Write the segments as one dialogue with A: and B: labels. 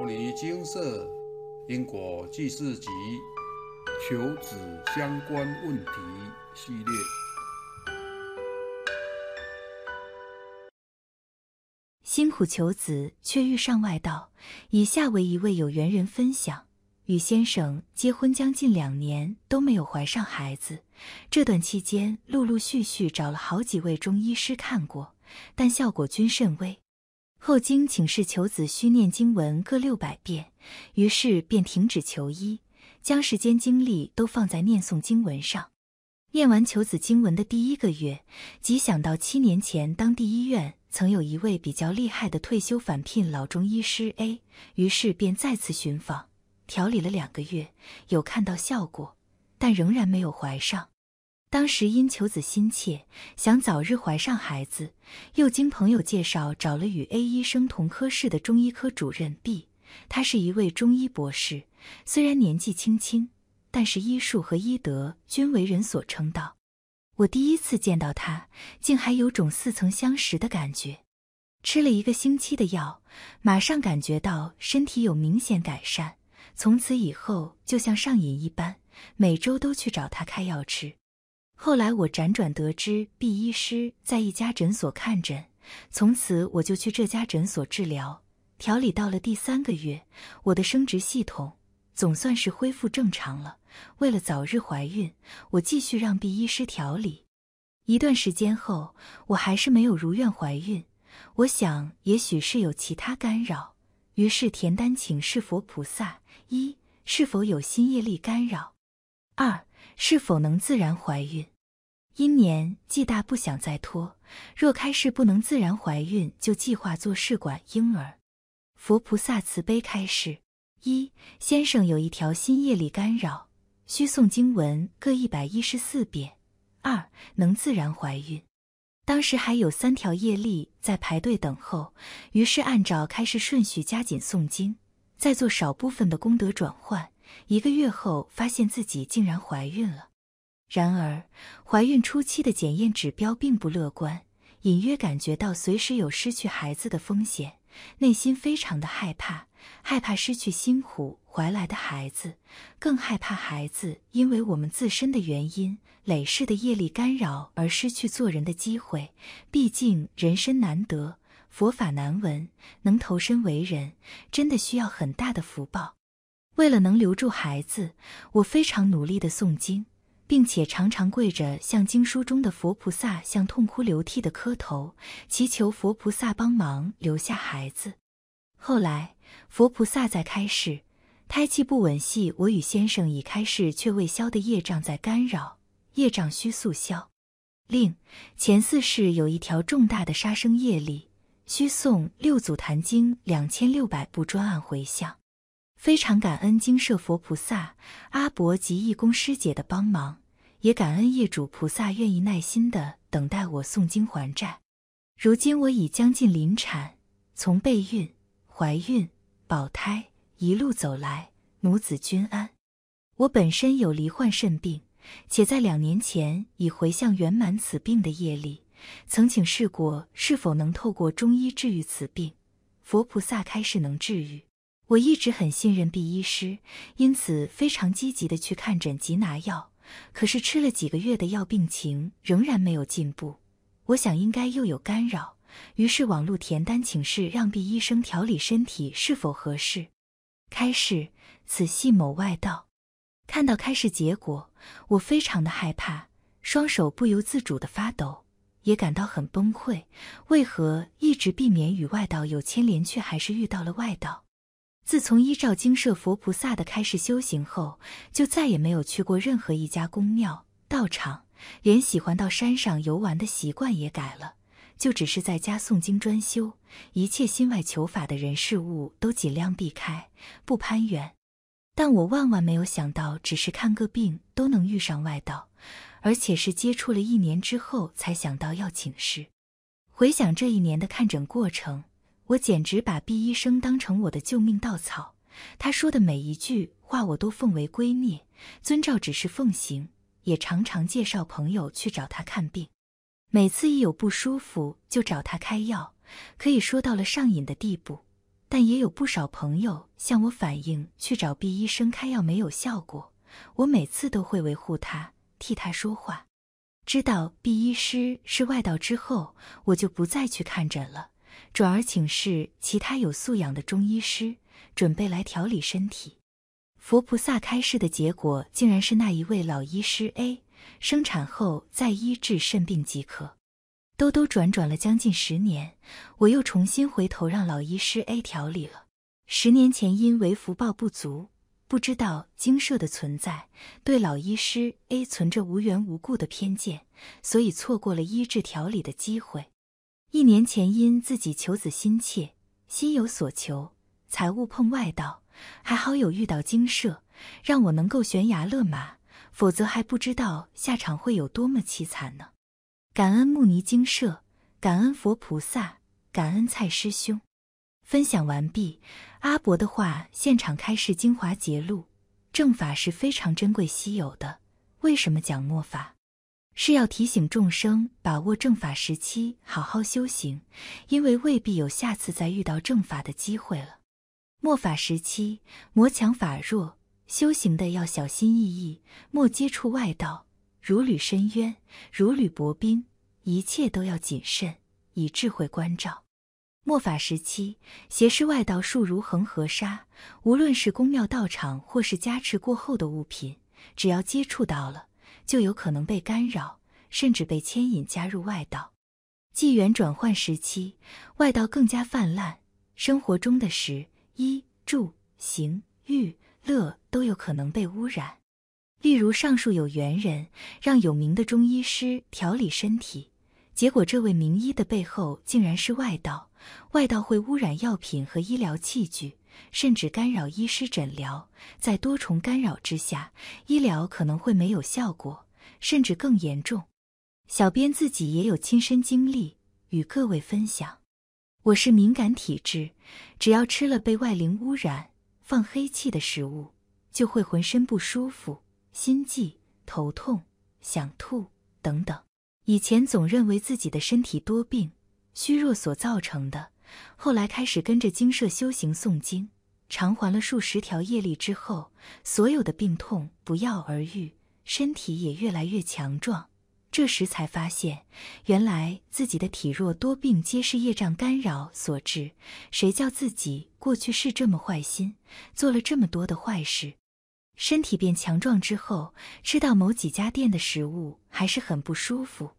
A: 摩尼精舍因果记事集求子相关问题系列，
B: 辛苦求子却遇上外道。以下为一位有缘人分享：与先生结婚将近两年都没有怀上孩子，这段期间陆陆续续找了好几位中医师看过，但效果均甚微。后经请示求子需念经文各六百遍，于是便停止求医，将时间精力都放在念诵经文上。念完求子经文的第一个月，即想到七年前当地医院曾有一位比较厉害的退休返聘老中医师 A，于是便再次寻访调理了两个月，有看到效果，但仍然没有怀上。当时因求子心切，想早日怀上孩子，又经朋友介绍找了与 A 医生同科室的中医科主任 B，他是一位中医博士，虽然年纪轻轻，但是医术和医德均为人所称道。我第一次见到他，竟还有种似曾相识的感觉。吃了一个星期的药，马上感觉到身体有明显改善，从此以后就像上瘾一般，每周都去找他开药吃。后来我辗转得知毕医师在一家诊所看诊，从此我就去这家诊所治疗。调理到了第三个月，我的生殖系统总算是恢复正常了。为了早日怀孕，我继续让毕医师调理。一段时间后，我还是没有如愿怀孕。我想，也许是有其他干扰，于是田丹请示佛菩萨：一是否有新业力干扰？二是否能自然怀孕？因年纪大，不想再拖。若开示不能自然怀孕，就计划做试管婴儿。佛菩萨慈悲开示：一先生有一条新业力干扰，需诵经文各一百一十四遍。二能自然怀孕。当时还有三条业力在排队等候，于是按照开示顺序加紧诵经，再做少部分的功德转换。一个月后，发现自己竟然怀孕了。然而，怀孕初期的检验指标并不乐观，隐约感觉到随时有失去孩子的风险，内心非常的害怕，害怕失去辛苦怀来的孩子，更害怕孩子因为我们自身的原因累世的业力干扰而失去做人的机会。毕竟人生难得，佛法难闻，能投身为人，真的需要很大的福报。为了能留住孩子，我非常努力的诵经。并且常常跪着向经书中的佛菩萨像痛哭流涕的磕头，祈求佛菩萨帮忙留下孩子。后来佛菩萨在开示，胎气不稳系我与先生已开示却未消的业障在干扰，业障需速消。另前四世有一条重大的杀生业力，需诵六祖坛经两千六百部专案回向。非常感恩精舍佛菩萨、阿伯及义工师姐的帮忙。也感恩业主菩萨愿意耐心的等待我诵经还债。如今我已将近临产，从备孕、怀孕、保胎一路走来，母子均安。我本身有罹患肾病，且在两年前已回向圆满此病的业力，曾请示过是否能透过中医治愈此病。佛菩萨开示能治愈，我一直很信任毕医师，因此非常积极的去看诊及拿药。可是吃了几个月的药，病情仍然没有进步。我想应该又有干扰，于是网路填单请示，让毕医生调理身体是否合适。开始：此系某外道。看到开始结果，我非常的害怕，双手不由自主的发抖，也感到很崩溃。为何一直避免与外道有牵连，却还是遇到了外道？自从依照精舍佛菩萨的开示修行后，就再也没有去过任何一家宫庙道场，连喜欢到山上游玩的习惯也改了，就只是在家诵经专修，一切心外求法的人事物都尽量避开，不攀缘。但我万万没有想到，只是看个病都能遇上外道，而且是接触了一年之后才想到要请示。回想这一年的看诊过程。我简直把毕医生当成我的救命稻草，他说的每一句话我都奉为圭臬，遵照指示奉行，也常常介绍朋友去找他看病。每次一有不舒服就找他开药，可以说到了上瘾的地步。但也有不少朋友向我反映，去找毕医生开药没有效果。我每次都会维护他，替他说话。知道毕医师是外道之后，我就不再去看诊了，转而请示其他有素养的中医师，准备来调理身体。佛菩萨开示的结果，竟然是那一位老医师 A 生产后再医治肾病即可。兜兜转转了将近十年，我又重新回头让老医师 A 调理了。十年前因为福报不足。不知道精舍的存在，对老医师 A 存着无缘无故的偏见，所以错过了医治调理的机会。一年前因自己求子心切，心有所求，才误碰外道，还好有遇到精舍，让我能够悬崖勒马，否则还不知道下场会有多么凄惨呢。感恩慕尼精舍，感恩佛菩萨，感恩蔡师兄。分享完毕。阿伯的话，现场开示精华节录：正法是非常珍贵稀有的。为什么讲末法？是要提醒众生把握正法时期，好好修行，因为未必有下次再遇到正法的机会了。末法时期，魔强法弱，修行的要小心翼翼，莫接触外道，如履深渊，如履薄冰，一切都要谨慎，以智慧关照。末法时期，邪师外道数如恒河沙，无论是宫庙道场，或是加持过后的物品，只要接触到了，就有可能被干扰，甚至被牵引加入外道。纪元转换时期，外道更加泛滥，生活中的食衣住行娱乐都有可能被污染。例如上述有缘人让有名的中医师调理身体，结果这位名医的背后竟然是外道。外道会污染药品和医疗器具，甚至干扰医师诊疗。在多重干扰之下，医疗可能会没有效果，甚至更严重。小编自己也有亲身经历，与各位分享。我是敏感体质，只要吃了被外灵污染、放黑气的食物，就会浑身不舒服、心悸、头痛、想吐等等。以前总认为自己的身体多病。虚弱所造成的，后来开始跟着精舍修行诵经，偿还了数十条业力之后，所有的病痛不药而愈，身体也越来越强壮。这时才发现，原来自己的体弱多病皆是业障干扰所致。谁叫自己过去是这么坏心，做了这么多的坏事？身体变强壮之后，吃到某几家店的食物还是很不舒服。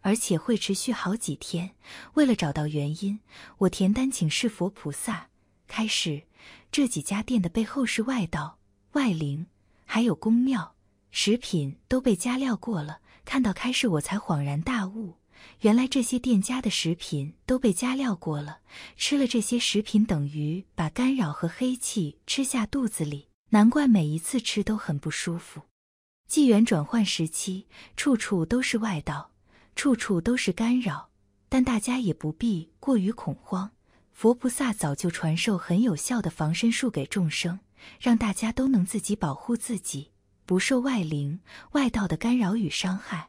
B: 而且会持续好几天。为了找到原因，我田丹请示佛菩萨，开始这几家店的背后是外道、外灵，还有宫庙，食品都被加料过了。看到开示，我才恍然大悟，原来这些店家的食品都被加料过了。吃了这些食品，等于把干扰和黑气吃下肚子里，难怪每一次吃都很不舒服。纪元转换时期，处处都是外道。处处都是干扰，但大家也不必过于恐慌。佛菩萨早就传授很有效的防身术给众生，让大家都能自己保护自己，不受外灵、外道的干扰与伤害。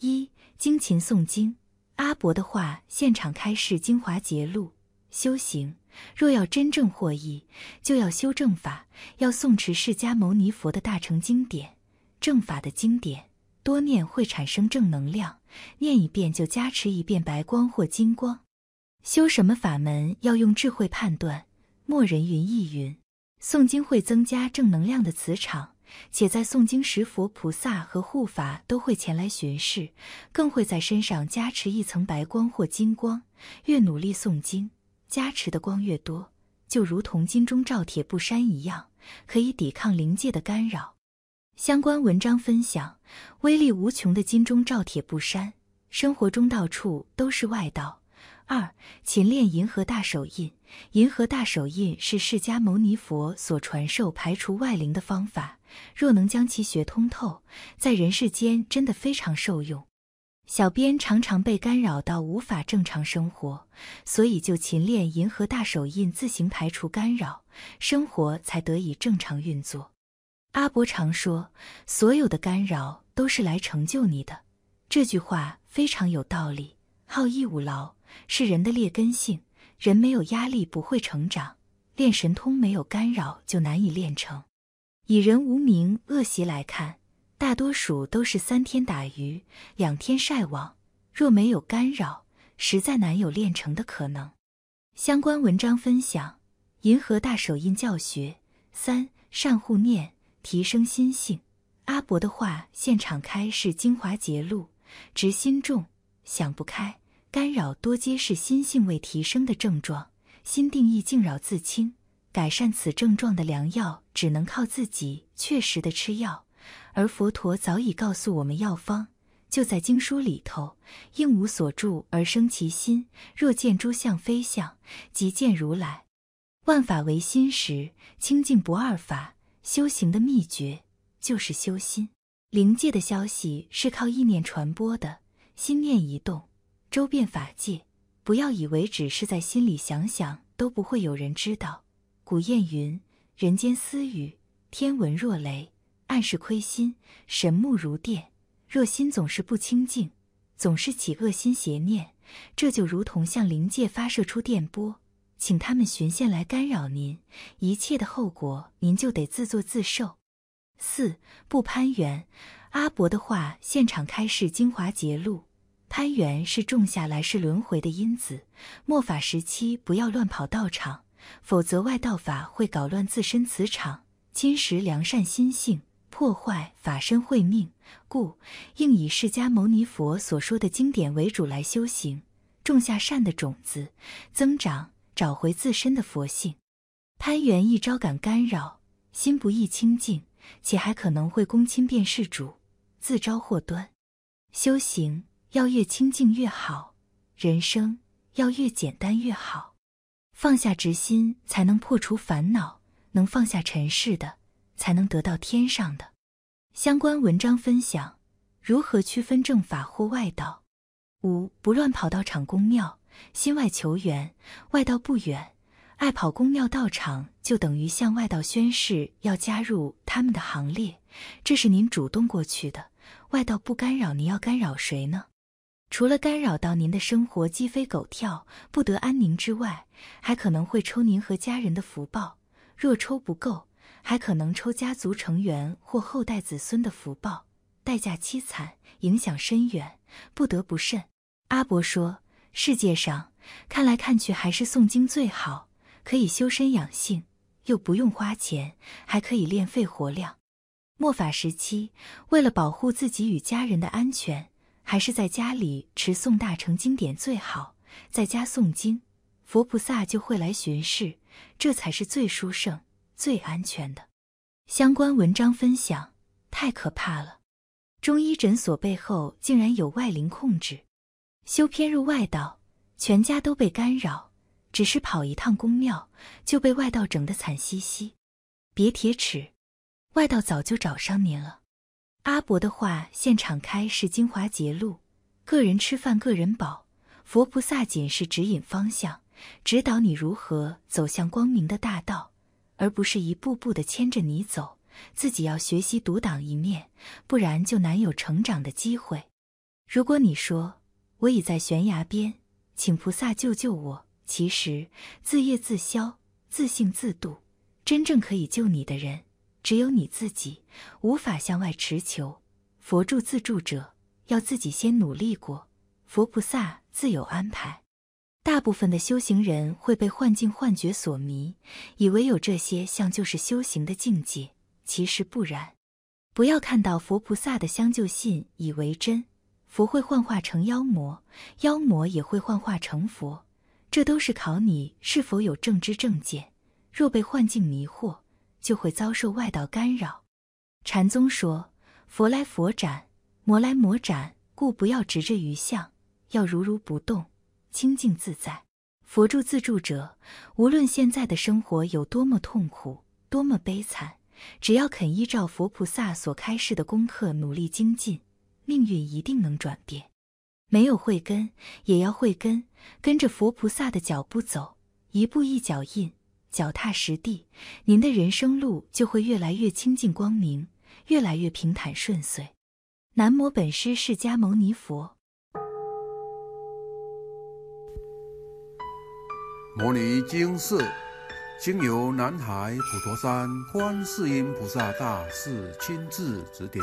B: 一精勤诵经，阿伯的话现场开示精华节录：修行若要真正获益，就要修正法，要诵持释迦牟尼佛的大乘经典，正法的经典。多念会产生正能量，念一遍就加持一遍白光或金光。修什么法门要用智慧判断。莫人云亦云，诵经会增加正能量的磁场，且在诵经时佛菩萨和护法都会前来巡视，更会在身上加持一层白光或金光。越努力诵经，加持的光越多，就如同金钟罩铁布衫一样，可以抵抗灵界的干扰。相关文章分享：威力无穷的金钟罩铁布衫，生活中到处都是外道。二、勤练银河大手印。银河大手印是释迦牟尼佛所传授排除外灵的方法，若能将其学通透，在人世间真的非常受用。小编常常被干扰到无法正常生活，所以就勤练银河大手印，自行排除干扰，生活才得以正常运作。阿伯常说：“所有的干扰都是来成就你的。”这句话非常有道理。好逸恶劳是人的劣根性，人没有压力不会成长，练神通没有干扰就难以练成。以人无名恶习来看，大多数都是三天打鱼两天晒网，若没有干扰，实在难有练成的可能。相关文章分享：银河大手印教学三善护念，提升心性。阿伯的话现场开示精华节录：执心重，想不开，干扰多皆是心性未提升的症状。心定义静扰自清，改善此症状的良药只能靠自己确实的吃药，而佛陀早已告诉我们药方，就在经书里头。应无所住而生其心，若见诸相非相，即见如来。万法唯心时，清净不二法。修行的秘诀就是修心。灵界的消息是靠意念传播的，心念一动，周遍法界。不要以为只是在心里想想都不会有人知道。古谚云：“人间私语，天闻若雷。”暗示亏心，神目如电。若心总是不清净，总是起恶心邪念，这就如同向灵界发射出电波，请他们寻线来干扰您，一切的后果您就得自作自受。四不攀缘，阿伯的话现场开示精华节录。攀缘是种下来世轮回的因子，末法时期不要乱跑道场，否则外道法会搞乱自身磁场，侵蚀良善心性，破坏法身慧命。故应以释迦牟尼佛所说的经典为主来修行，种下善的种子，增长，找回自身的佛性。攀缘一招感干扰，心不易清净，且还可能会攻亲变事主，自招祸端。修行。要越清净越好，人生要越简单越好。放下执心，才能破除烦恼；能放下尘世的，才能得到天上的。相关文章分享：如何区分正法或外道？五不乱跑道场公庙，心外求缘，外道不远。爱跑公庙道场，就等于向外道宣誓要加入他们的行列。这是您主动过去的，外道不干扰，您要干扰谁呢？除了干扰到您的生活鸡飞狗跳、不得安宁之外，还可能会抽您和家人的福报。若抽不够，还可能抽家族成员或后代子孙的福报，代价凄惨，影响深远，不得不慎。阿伯说：“世界上看来看去还是诵经最好，可以修身养性，又不用花钱，还可以练肺活量。末法时期，为了保护自己与家人的安全。”还是在家里持诵大乘经典最好，在家诵经，佛菩萨就会来巡视，这才是最殊胜、最安全的。相关文章分享太可怕了，中医诊所背后竟然有外灵控制，修偏入外道，全家都被干扰，只是跑一趟公庙就被外道整得惨兮兮。别铁齿，外道早就找上您了。阿伯的话现场开是精华节录，个人吃饭个人饱，佛菩萨仅是指引方向，指导你如何走向光明的大道，而不是一步步的牵着你走，自己要学习独当一面，不然就难有成长的机会。如果你说我已在悬崖边，请菩萨救救我，其实自业自消，自性自度，真正可以救你的人。只有你自己，无法向外持求。佛助自助者，要自己先努力过，佛菩萨自有安排。大部分的修行人会被幻境幻觉所迷，以为有这些像就是修行的境界，其实不然。不要看到佛菩萨的相救信以为真，佛会幻化成妖魔，妖魔也会幻化成佛，这都是考你是否有正知正见。若被幻境迷惑，就会遭受外道干扰。禅宗说：“佛来佛斩，魔来魔斩，故不要执着于相，要如如不动，清净自在。佛助自助者，无论现在的生活有多么痛苦，多么悲惨，只要肯依照佛菩萨所开示的功课努力精进，命运一定能转变。没有慧根，也要慧根，跟着佛菩萨的脚步走，一步一脚印。”脚踏实地，您的人生路就会越来越清净光明，越来越平坦顺遂。南无本师释迦牟尼佛。
A: 摩尼经是经由南海普陀山观世音菩萨大士亲自指点，